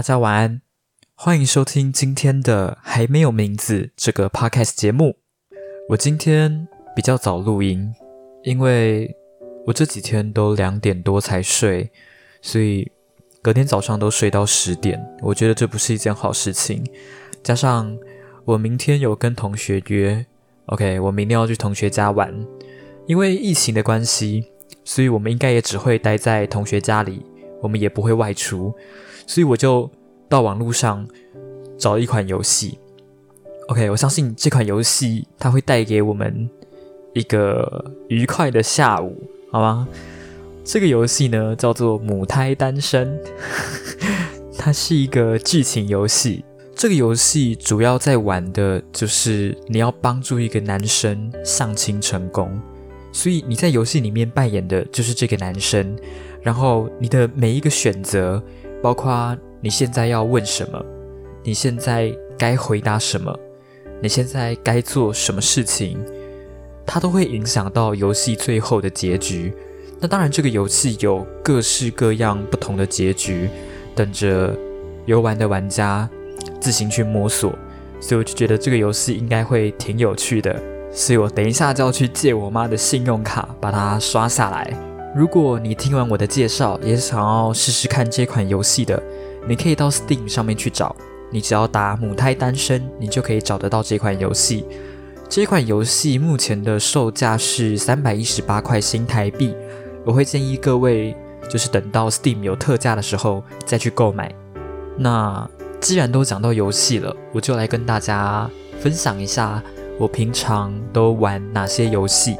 大家晚安，欢迎收听今天的还没有名字这个 podcast 节目。我今天比较早录音，因为我这几天都两点多才睡，所以隔天早上都睡到十点。我觉得这不是一件好事情。加上我明天有跟同学约，OK，我明天要去同学家玩。因为疫情的关系，所以我们应该也只会待在同学家里，我们也不会外出。所以我就到网络上找一款游戏，OK，我相信这款游戏它会带给我们一个愉快的下午，好吗？这个游戏呢叫做《母胎单身》，它是一个剧情游戏。这个游戏主要在玩的就是你要帮助一个男生相亲成功，所以你在游戏里面扮演的就是这个男生，然后你的每一个选择。包括你现在要问什么，你现在该回答什么，你现在该做什么事情，它都会影响到游戏最后的结局。那当然，这个游戏有各式各样不同的结局，等着游玩的玩家自行去摸索。所以我就觉得这个游戏应该会挺有趣的，所以我等一下就要去借我妈的信用卡把它刷下来。如果你听完我的介绍，也想要试试看这款游戏的，你可以到 Steam 上面去找。你只要打“母胎单身”，你就可以找得到这款游戏。这款游戏目前的售价是三百一十八块新台币。我会建议各位，就是等到 Steam 有特价的时候再去购买。那既然都讲到游戏了，我就来跟大家分享一下我平常都玩哪些游戏。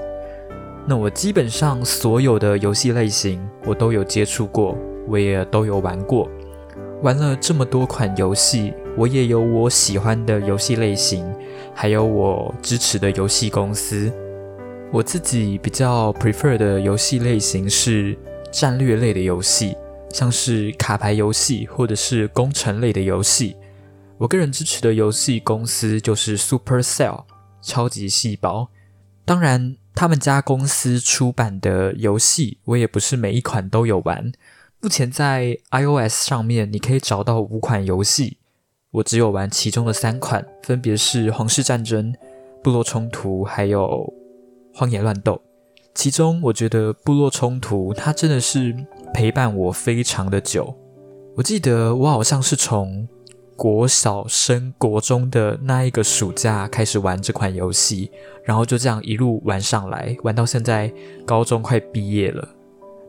那我基本上所有的游戏类型我都有接触过，我也都有玩过。玩了这么多款游戏，我也有我喜欢的游戏类型，还有我支持的游戏公司。我自己比较 prefer 的游戏类型是战略类的游戏，像是卡牌游戏或者是工程类的游戏。我个人支持的游戏公司就是 Supercell 超级细胞。当然。他们家公司出版的游戏，我也不是每一款都有玩。目前在 iOS 上面，你可以找到五款游戏，我只有玩其中的三款，分别是《皇室战争》、《部落冲突》还有《荒野乱斗》。其中，我觉得《部落冲突》它真的是陪伴我非常的久。我记得我好像是从国小升国中的那一个暑假开始玩这款游戏。然后就这样一路玩上来，玩到现在高中快毕业了。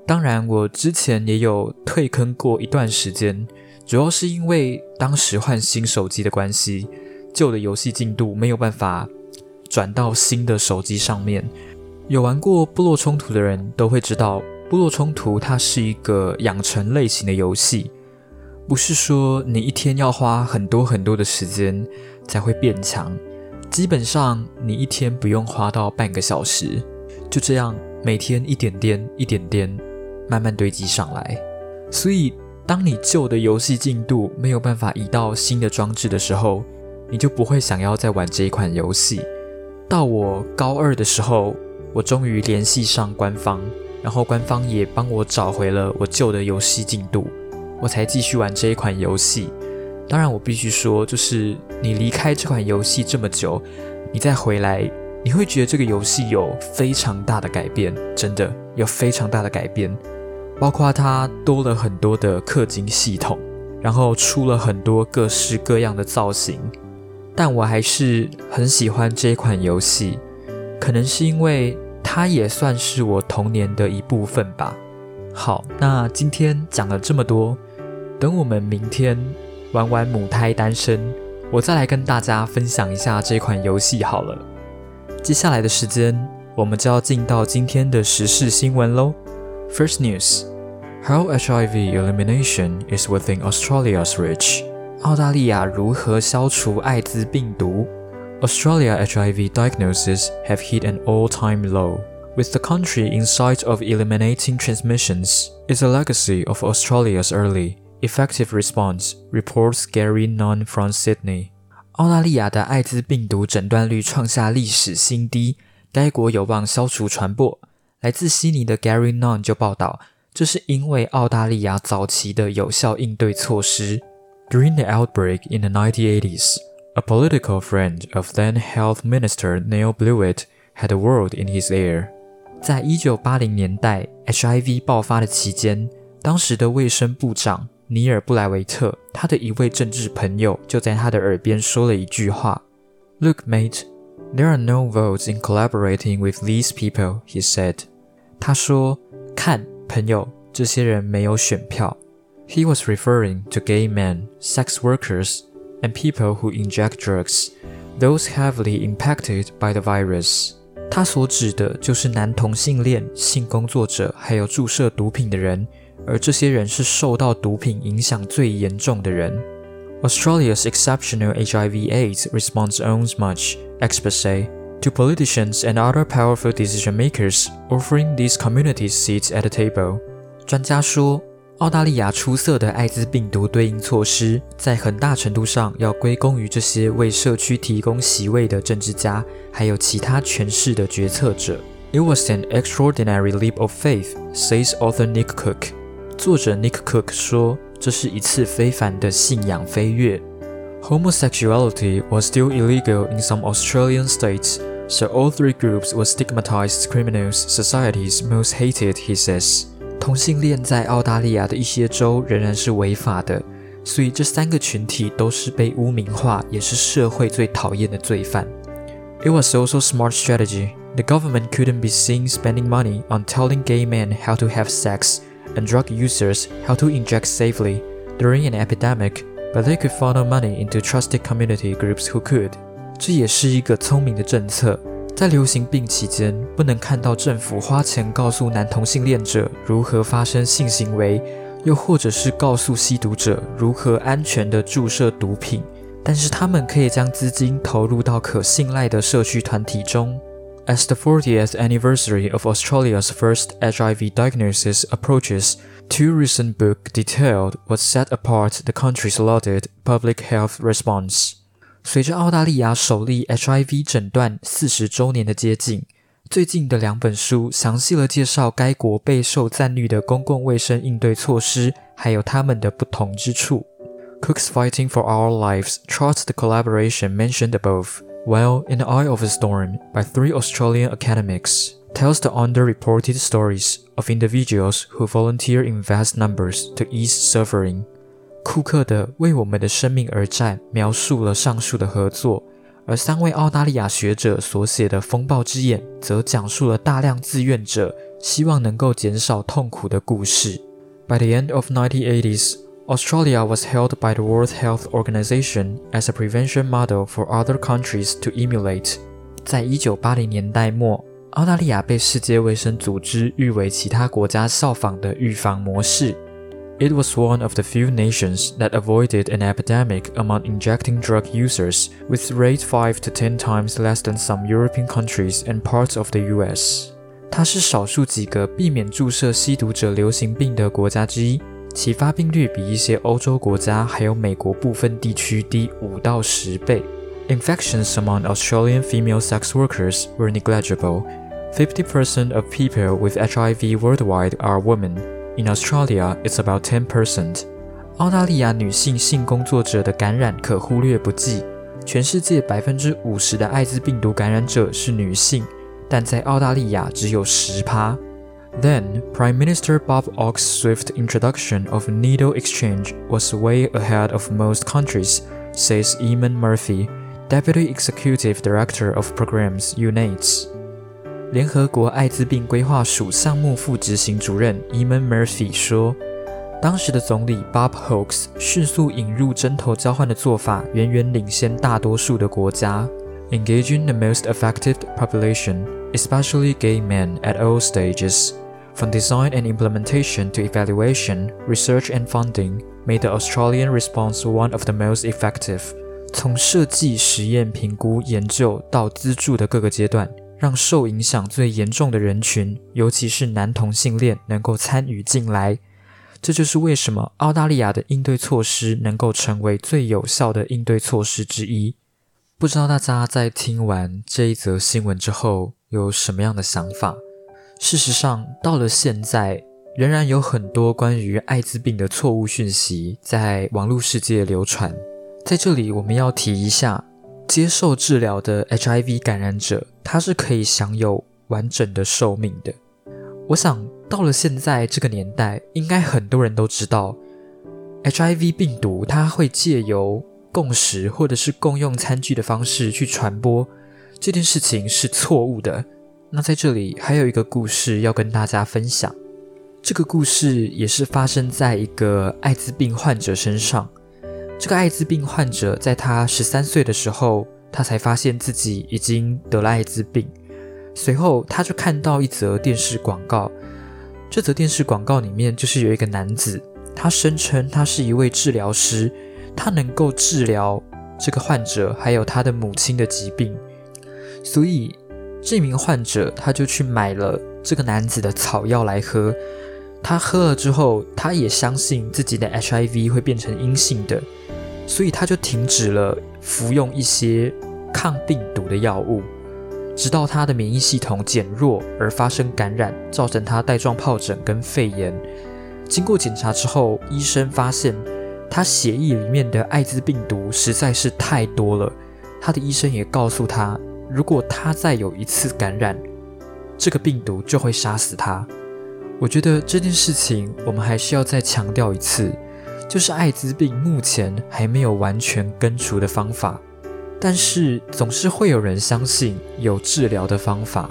当然，我之前也有退坑过一段时间，主要是因为当时换新手机的关系，旧的游戏进度没有办法转到新的手机上面。有玩过《部落冲突》的人都会知道，《部落冲突》它是一个养成类型的游戏，不是说你一天要花很多很多的时间才会变强。基本上，你一天不用花到半个小时，就这样每天一点点、一点点慢慢堆积上来。所以，当你旧的游戏进度没有办法移到新的装置的时候，你就不会想要再玩这一款游戏。到我高二的时候，我终于联系上官方，然后官方也帮我找回了我旧的游戏进度，我才继续玩这一款游戏。当然，我必须说，就是你离开这款游戏这么久，你再回来，你会觉得这个游戏有非常大的改变，真的有非常大的改变。包括它多了很多的氪金系统，然后出了很多各式各样的造型。但我还是很喜欢这款游戏，可能是因为它也算是我童年的一部分吧。好，那今天讲了这么多，等我们明天。玩完母胎单身，我再来跟大家分享一下这款游戏好了。接下来的时间，我们就要进到今天的时事新闻喽。First news: How HIV elimination is within Australia's reach. 澳大利亚如何消除艾滋病毒？Australia HIV diagnoses have hit an all-time low. With the country in sight of eliminating transmissions, is a legacy of Australia's early Effective response reports Gary Nunn from Sydney。澳大利亚的艾滋病毒诊断率创下历史新低，该国有望消除传播。来自悉尼的 Gary Nunn 就报道，这是因为澳大利亚早期的有效应对措施。 During the outbreak in the 1980s, a political friend of then Health Minister Neil Blewett had a word in his ear. 在一九八零年代 HIV 爆发的期间，当时的卫生部长 尼尔布莱维特，他的一位政治朋友就在他的耳边说了一句话：“Look, mate, there are no votes in collaborating with these people,” he said. 他说：“看，朋友，这些人没有选票。” He was referring to gay men, sex workers, and people who inject drugs, those heavily impacted by the virus. 他所指的就是男同性恋、性工作者，还有注射毒品的人， 而这些人是受到毒品影响最严重的人。Australia's exceptional HIV/AIDS response owes much, experts say, to politicians and other powerful decision makers offering these communities seats at the table. 专家说，澳大利亚出色的艾滋病毒对应措施，在很大程度上要归功于这些为社区提供席位的政治家，还有其他权势的决策者。It was an extraordinary leap of faith, says author Nick Cook。 作者 Nick Cook 说，这是一次非凡的信仰飞跃。Homosexuality was still illegal in some Australian states, so all three groups were stigmatized criminals society's most hated, he says. 同性恋在澳大利亚的一些州仍然是违法的，所以这三个群体都是被污名化，也是社会最讨厌的罪犯。It was also smart strategy. The government couldn't be seen spending money on telling gay men how to have sex and drug users how to inject safely during an epidemic, but they could funnel money into trusted community groups who could. 这也是一个聪明的政策。在流行病期间，不能看到政府花钱告诉男同性恋者如何发生性行为，又或者是告诉吸毒者如何安全的注射毒品。但是他们可以将资金投入到可信赖的社区团体中。As the 40th anniversary of Australia's first HIV diagnosis approaches, two recent books detailed what set apart the country's lauded public health response. 随着澳大利亚首例 HIV 诊断四十周年的接近，最近的两本书详细了介绍该国备受赞誉的公共卫生应对措施，还有他们的不同之处。Cooks Fighting for Our Lives charts the collaboration mentioned above, while In the Eye of a Storm by three Australian academics tells the underreported stories of individuals who volunteer in vast numbers to ease suffering. 库克的《为我们的生命而战》描述了上述的合作，而三位澳大利亚学者所写的《风暴之眼》则讲述了大量自愿者希望能够减少痛苦的故事。By the end of 1980s, Australia was held by the World Health Organization as a prevention model for other countries to emulate。在一九八零年代末，澳大利亚被世界卫生组织誉为其他国家效仿的预防模式。It was one of the few nations that avoided an epidemic among injecting drug users, with rate 5 to 10 times less than some European countries and parts of the US. 它是少数几个避免注射吸毒者流行病的国家之一， 其发病率比一些欧洲国家还有美国部分地区低五到十倍。Infections among Australian female sex workers were negligible. 50% of people with HIV worldwide are women. In Australia, it's about ten percent. 澳大利亚女性性工作者的感染可忽略不计。全世界百分之五十的艾滋病毒感染者是女性，但在澳大利亚只有十趴。Then, Prime Minister Bob Ock's swift introduction of needle exchange was way ahead of most countries, says Eamon Murphy, Deputy Executive Director of Programs UNAIDS. 联合国艾滋病规划署项目副执行主任 Eamon Murphy 说：“当时的总理 Bob Hawke 迅速引入针头交换的做法，远远领先大多数的国家。Engaging the most affected population, especially gay men, at all stages, From design and implementation to evaluation, research and funding, made the Australian response one of the most effective。从设计、实验、评估、研究到资助的各个阶段。”让受影响最严重的人群，尤其是男同性恋，能够参与进来。这就是为什么澳大利亚的应对措施能够成为最有效的应对措施之一。不知道大家在听完这一则新闻之后有什么样的想法？事实上，到了现在，仍然有很多关于艾滋病的错误讯息在网络世界流传。在这里，我们要提一下，接受治疗的 HIV 感染者，他是可以享有完整的寿命的。我想，到了现在这个年代，应该很多人都知道，HIV 病毒它会借由共食或者是共用餐具的方式去传播，这件事情是错误的。那在这里还有一个故事要跟大家分享，这个故事也是发生在一个艾滋病患者身上。这个艾滋病患者在他十三岁的时候，他才发现自己已经得了艾滋病。随后，他就看到一则电视广告。这则电视广告里面就是有一个男子，他声称他是一位治疗师，他能够治疗这个患者还有他的母亲的疾病，所以。这名患者他就去买了这个男子的草药来喝，他喝了之后，他也相信自己的 HIV 会变成阴性的，所以他就停止了服用一些抗病毒的药物，直到他的免疫系统减弱而发生感染，造成他带状疱疹跟肺炎。经过检查之后，医生发现他血液里面的艾滋病毒实在是太多了，他的医生也告诉他。如果他再有一次感染，这个病毒就会杀死他。我觉得这件事情我们还是要再强调一次，就是艾滋病目前还没有完全根除的方法，但是总是会有人相信有治疗的方法。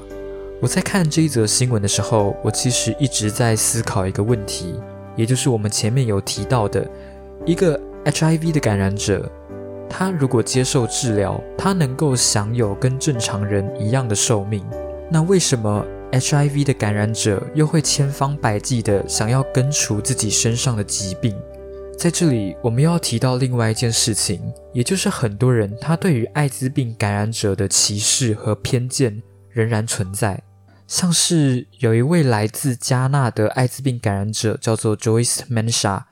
我在看这一则新闻的时候，我其实一直在思考一个问题，也就是我们前面有提到的一个 HIV 的感染者。他如果接受治疗，他能够享有跟正常人一样的寿命。那为什么 HIV 的感染者又会千方百计的想要根除自己身上的疾病？在这里，我们要提到另外一件事情，也就是很多人他对于艾滋病感染者的歧视和偏见仍然存在。像是有一位来自加纳的艾滋病感染者，叫做 Joyce Mensah。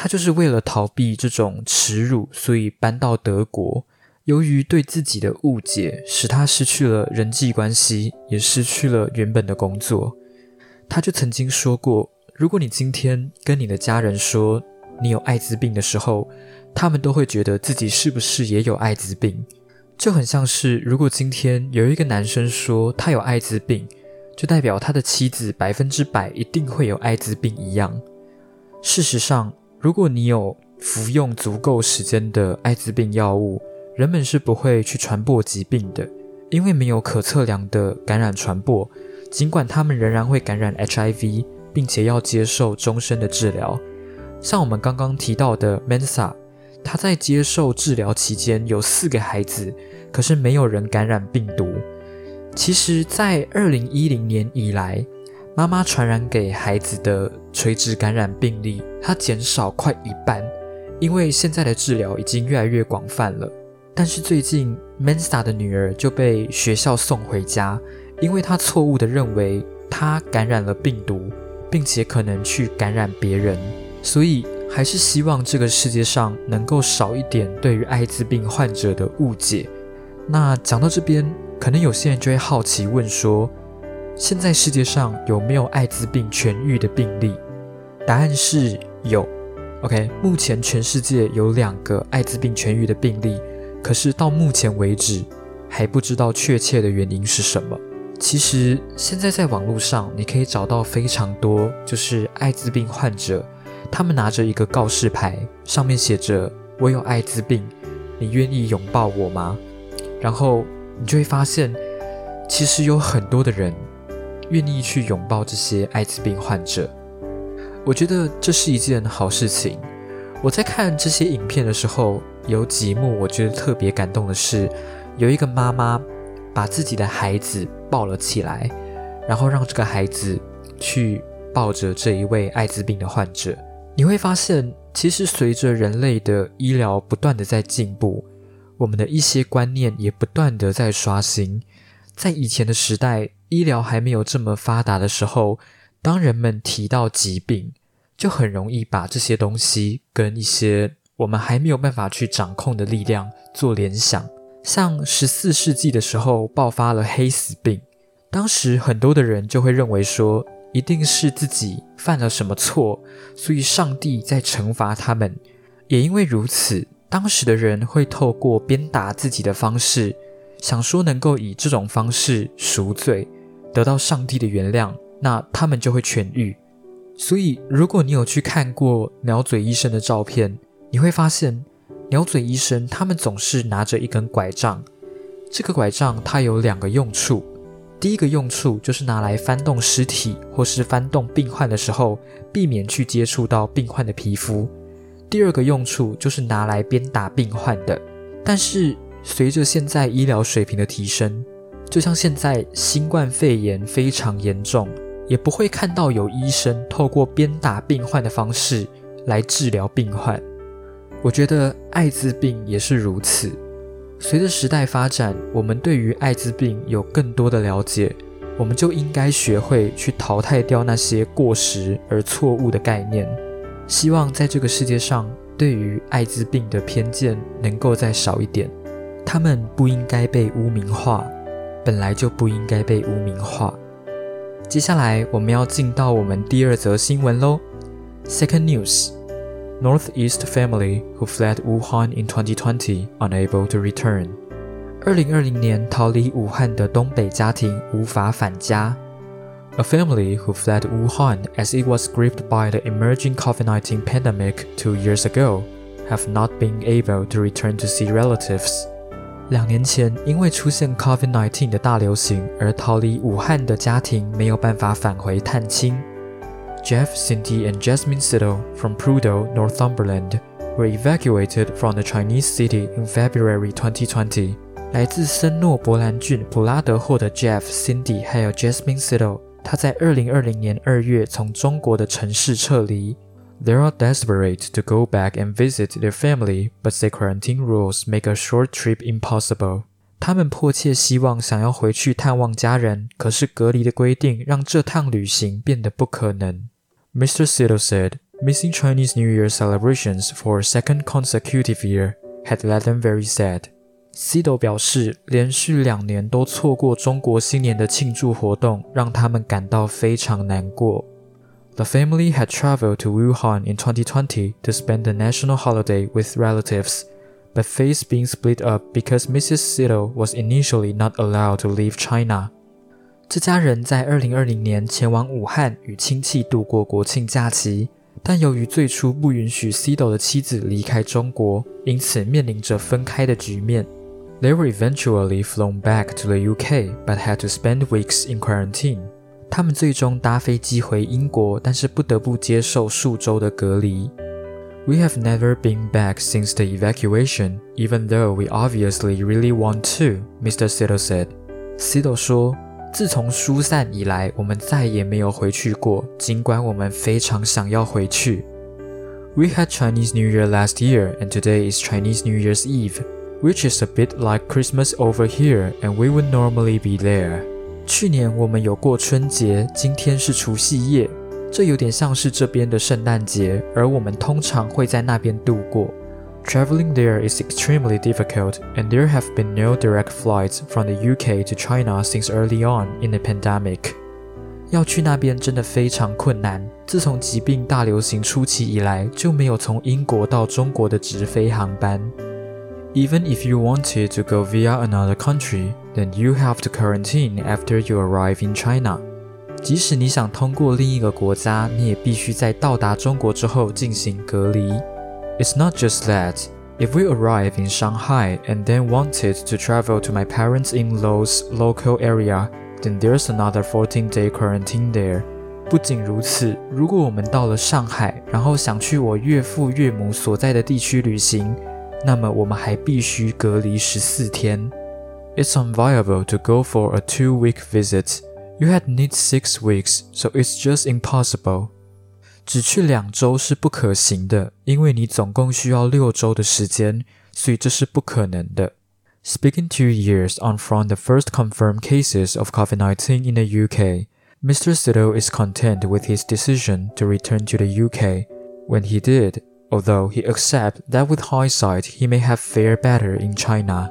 他就是为了逃避这种耻辱，所以搬到德国。由于对自己的误解，使他失去了人际关系，也失去了原本的工作。他就曾经说过：“如果你今天跟你的家人说你有艾滋病的时候，他们都会觉得自己是不是也有艾滋病？就很像是如果今天有一个男生说他有艾滋病，就代表他的妻子百分之百一定会有艾滋病一样。事实上。”如果你有服用足够时间的艾滋病药物，人们是不会去传播疾病的，因为没有可测量的感染传播。尽管他们仍然会感染 HIV，并且要接受终身的治疗。像我们刚刚提到的 Mensa，他在接受治疗期间有四个孩子，可是没有人感染病毒。其实，在二零一零年以来，妈妈传染给孩子的垂直感染病例，它减少快一半，因为现在的治疗已经越来越广泛了。但是最近，Mensa 的女儿就被学校送回家，因为她错误地认为她感染了病毒，并且可能去感染别人。所以，还是希望这个世界上能够少一点对于艾滋病患者的误解。那讲到这边，可能有些人就会好奇问说。现在世界上有没有艾滋病痊愈的病例？答案是有。OK，目前全世界有两个艾滋病痊愈的病例，可是到目前为止还不知道确切的原因是什么。其实现在在网络上你可以找到非常多，就是艾滋病患者，他们拿着一个告示牌，上面写着“我有艾滋病，你愿意拥抱我吗？”然后你就会发现，其实有很多的人。愿意去拥抱这些艾滋病患者，我觉得这是一件好事情。我在看这些影片的时候，有几幕我觉得特别感动的是，有一个妈妈把自己的孩子抱了起来，然后让这个孩子去抱着这一位艾滋病的患者。你会发现，其实随着人类的医疗不断的在进步，我们的一些观念也不断的在刷新。在以前的时代。医疗还没有这么发达的时候，当人们提到疾病，就很容易把这些东西跟一些我们还没有办法去掌控的力量做联想。像十四世纪的时候爆发了黑死病，当时很多的人就会认为说，一定是自己犯了什么错，所以上帝在惩罚他们。也因为如此，当时的人会透过鞭打自己的方式，想说能够以这种方式赎罪，得到上帝的原谅，那他们就会痊愈。所以，如果你有去看过鸟嘴医生的照片，你会发现，鸟嘴医生他们总是拿着一根拐杖。这个拐杖它有两个用处，第一个用处就是拿来翻动尸体或是翻动病患的时候，避免去接触到病患的皮肤。第二个用处就是拿来鞭打病患的，但是随着现在医疗水平的提升，就像现在新冠肺炎非常严重，也不会看到有医生透过鞭打病患的方式来治疗病患。我觉得艾滋病也是如此。随着时代发展，我们对于艾滋病有更多的了解，我们就应该学会去淘汰掉那些过时而错误的概念。希望在这个世界上，对于艾滋病的偏见能够再少一点。他们不应该被污名化，本来就不应该被污名化。接下来我们要进到我们第二则新闻喽。Second news: Northeast family who fled Wuhan in 2020 unable to return. 二零二零年逃离武汉的东北家庭无法返家。A family who fled Wuhan as it was gripped by the emerging COVID 19 pandemic two years ago have not been able to return to see relatives. 两年前，因为出现 COVID-19 的大流行而逃离武汉的家庭没有办法返回探亲。Jeff, Cindy, and Jasmine Siddle from Prudhoe, Northumberland, were evacuated from the Chinese city in February 2020. 来自森诺伯兰郡普拉德霍的 Jeff、Cindy 还有 Jasmine Siddle 他在二零二零年二月从中国的城市撤离。They are desperate to go back and visit their family, but the quarantine rules make a short trip impossible. 他们迫切希望想要回去探望家人，可是隔离的规定让这趟旅行变得不可能。Mr. Siddle said, missing Chinese New Year celebrations for a second consecutive year had led them very sad. Cido 表示，连续两年都错过中国新年的庆祝活动，让他们感到非常难过。 The family had traveled to Wuhan in 2020 to spend the national holiday with relatives, but faced being split up because Mrs. Cido was initially not allowed to leave China. 这家人在2020年前往武汉与亲戚度过国庆假期，但由于最初不允许 Cido 的妻子离开中国，因此面临着分开的局面。they were eventually flown back to the UK, but had to spend weeks in quarantine. 他们最终搭飞机回英国，但是不得不接受数周的隔离。We have never been back since the evacuation, even though we obviously really want to, Mr. Siddle said. Siddle 说：“自从疏散以来，我们再也没有回去过，尽管我们非常想要回去。” We had Chinese New Year last year, and today is Chinese New Year's Eve which is a bit like Christmas over here, and we would normally be there. 去年我们有过春节，今天是除夕夜，这有点像是这边的圣诞节，而我们通常会在那边度过。Traveling there is extremely difficult, and there have been no direct flights from the UK to China since early on in the pandemic. 要去那边真的非常困难。自从疾病大流行初期以来，就没有从英国到中国的直飞航班。even if you wanted to go via another country, then you have to quarantine after you arrive in China. 即使你想通过另一个国家，你也必须在到达中国之后进行隔离。It's not just that. If we arrive in Shanghai and then wanted to travel to my parents in Los local area, then there's another 14-day quarantine there. 不仅如此，如果我们到了上海，然后想去我岳父岳母所在的地区旅行，那么我们还必须隔离十四天。It's unviable to go for a two-week visit. You had need six weeks, so it's just impossible. 只去两周是不可行的，因为你总共需要六周的时间，所以这是不可能的。Speaking two years on from the first confirmed cases of COVID-19 in the UK, Mr. Siddle is content with his decision to return to the UK. When he did, although he accepts that with hindsight he may have fared better in China.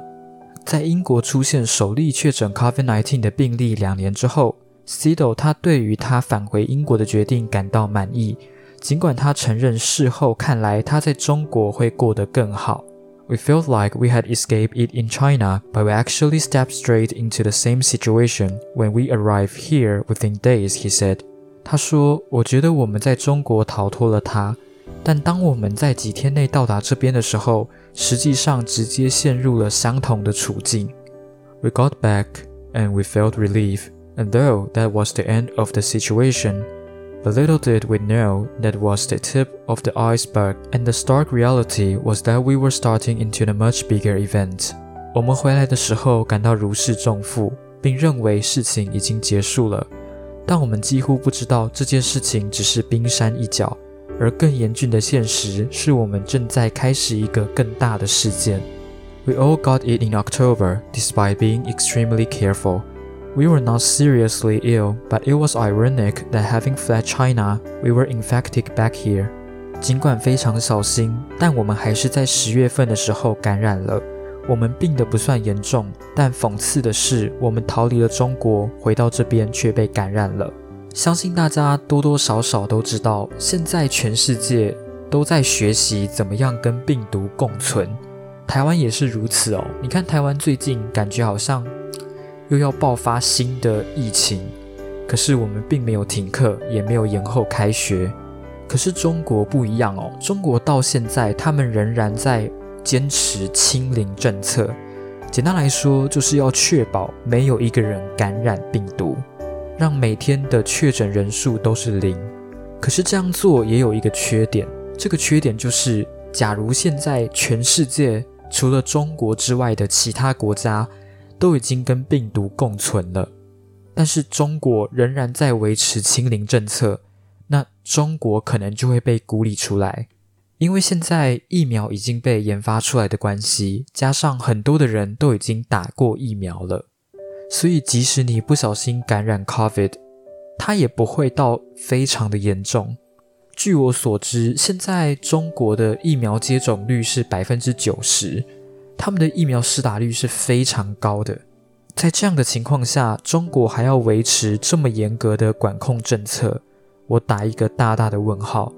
在英国出现首例确诊 COVID-19 的病例两年之后，Cido 他对于他返回英国的决定感到满意，尽管他承认事后看来他在中国会过得更好。We felt like we had escaped it in China, but we actually stepped straight into the same situation when we arrived here within days, he said. 他说：“我觉得我们在中国逃脱了它，但当我们在几天内到达这边的时候，实际上直接陷入了相同的处境。We got back and we felt relief, and though that was the end of the situation, but little did we know that was the tip of the iceberg, and the stark reality was that we were starting into a much bigger event. 我们回来的时候感到如释重负，并认为事情已经结束了。但我们几乎不知道这件事情只是冰山一角， 而更严峻的现实是我们正在开始一个更大的事件。We all got it in October, despite being extremely careful. We were not seriously ill, but it was ironic that having fled China, we were infected back here. 尽管非常小心，但我们还是在十月份的时候感染了。我们病得不算严重，但讽刺的是，我们逃离了中国，回到这边却被感染了。相信大家多多少少都知道，现在全世界都在学习怎么样跟病毒共存，台湾也是如此哦。你看，台湾最近感觉好像又要爆发新的疫情，可是我们并没有停课，也没有延后开学。可是中国不一样哦，中国到现在他们仍然在。坚持清零政策，简单来说，就是要确保没有一个人感染病毒，让每天的确诊人数都是零。可是这样做也有一个缺点，这个缺点就是，假如现在全世界除了中国之外的其他国家都已经跟病毒共存了，但是中国仍然在维持清零政策，那中国可能就会被孤立出来。因为现在疫苗已经被研发出来的关系，加上很多的人都已经打过疫苗了，所以即使你不小心感染 COVID，它也不会到非常的严重。据我所知，现在中国的疫苗接种率是百分之九十，他们的疫苗施打率是非常高的。在这样的情况下，中国还要维持这么严格的管控政策，我打一个大大的问号。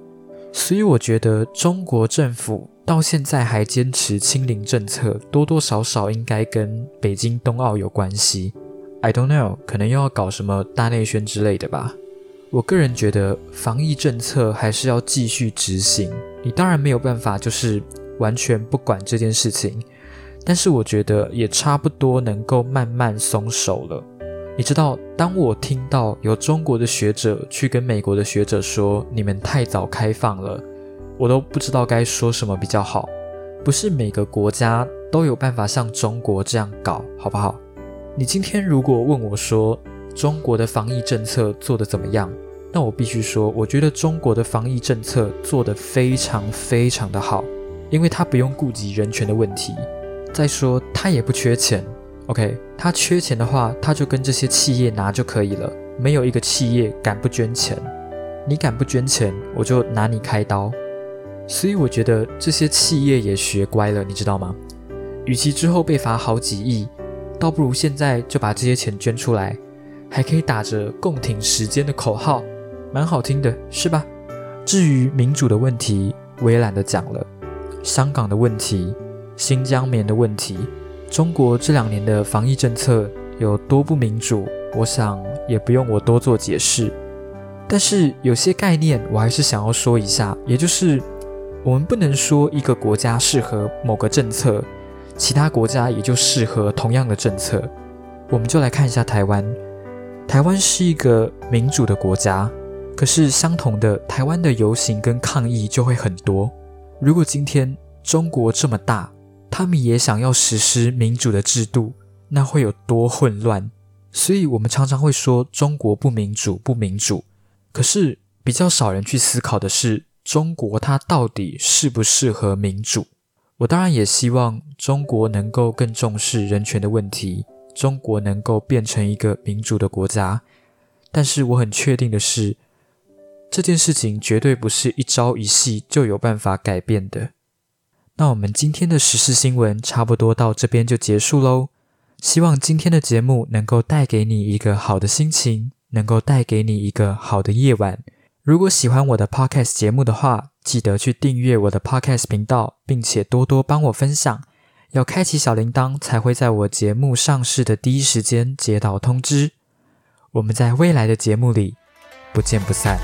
所以我觉得中国政府到现在还坚持清零政策，多多少少应该跟北京冬奥有关系。I don't know，可能又要搞什么大内宣之类的吧。我个人觉得防疫政策还是要继续执行。你当然没有办法就是完全不管这件事情，但是我觉得也差不多能够慢慢松手了。你知道，当我听到有中国的学者去跟美国的学者说你们太早开放了，我都不知道该说什么比较好。不是每个国家都有办法像中国这样搞，好不好？你今天如果问我说中国的防疫政策做得怎么样，那我必须说，我觉得中国的防疫政策做得非常非常的好，因为他不用顾及人权的问题，再说他也不缺钱。OK，他缺钱的话，他就跟这些企业拿就可以了。没有一个企业敢不捐钱，你敢不捐钱，我就拿你开刀。所以我觉得这些企业也学乖了，你知道吗？与其之后被罚好几亿，倒不如现在就把这些钱捐出来，还可以打着共挺时间的口号，蛮好听的，是吧？至于民主的问题，我也懒得讲了。香港的问题，新疆棉的问题。中国这两年的防疫政策有多不民主，我想也不用我多做解释。但是有些概念我还是想要说一下，也就是我们不能说一个国家适合某个政策，其他国家也就适合同样的政策。我们就来看一下台湾，台湾是一个民主的国家，可是相同的，台湾的游行跟抗议就会很多。如果今天中国这么大，他们也想要实施民主的制度，那会有多混乱？所以，我们常常会说中国不民主，不民主。可是，比较少人去思考的是，中国它到底适不适合民主？我当然也希望中国能够更重视人权的问题，中国能够变成一个民主的国家。但是，我很确定的是，这件事情绝对不是一朝一夕就有办法改变的。那我们今天的时事新闻差不多到这边就结束喽。希望今天的节目能够带给你一个好的心情，能够带给你一个好的夜晚。如果喜欢我的 podcast 节目的话，记得去订阅我的 podcast 频道，并且多多帮我分享。要开启小铃铛，才会在我节目上市的第一时间接到通知。我们在未来的节目里不见不散。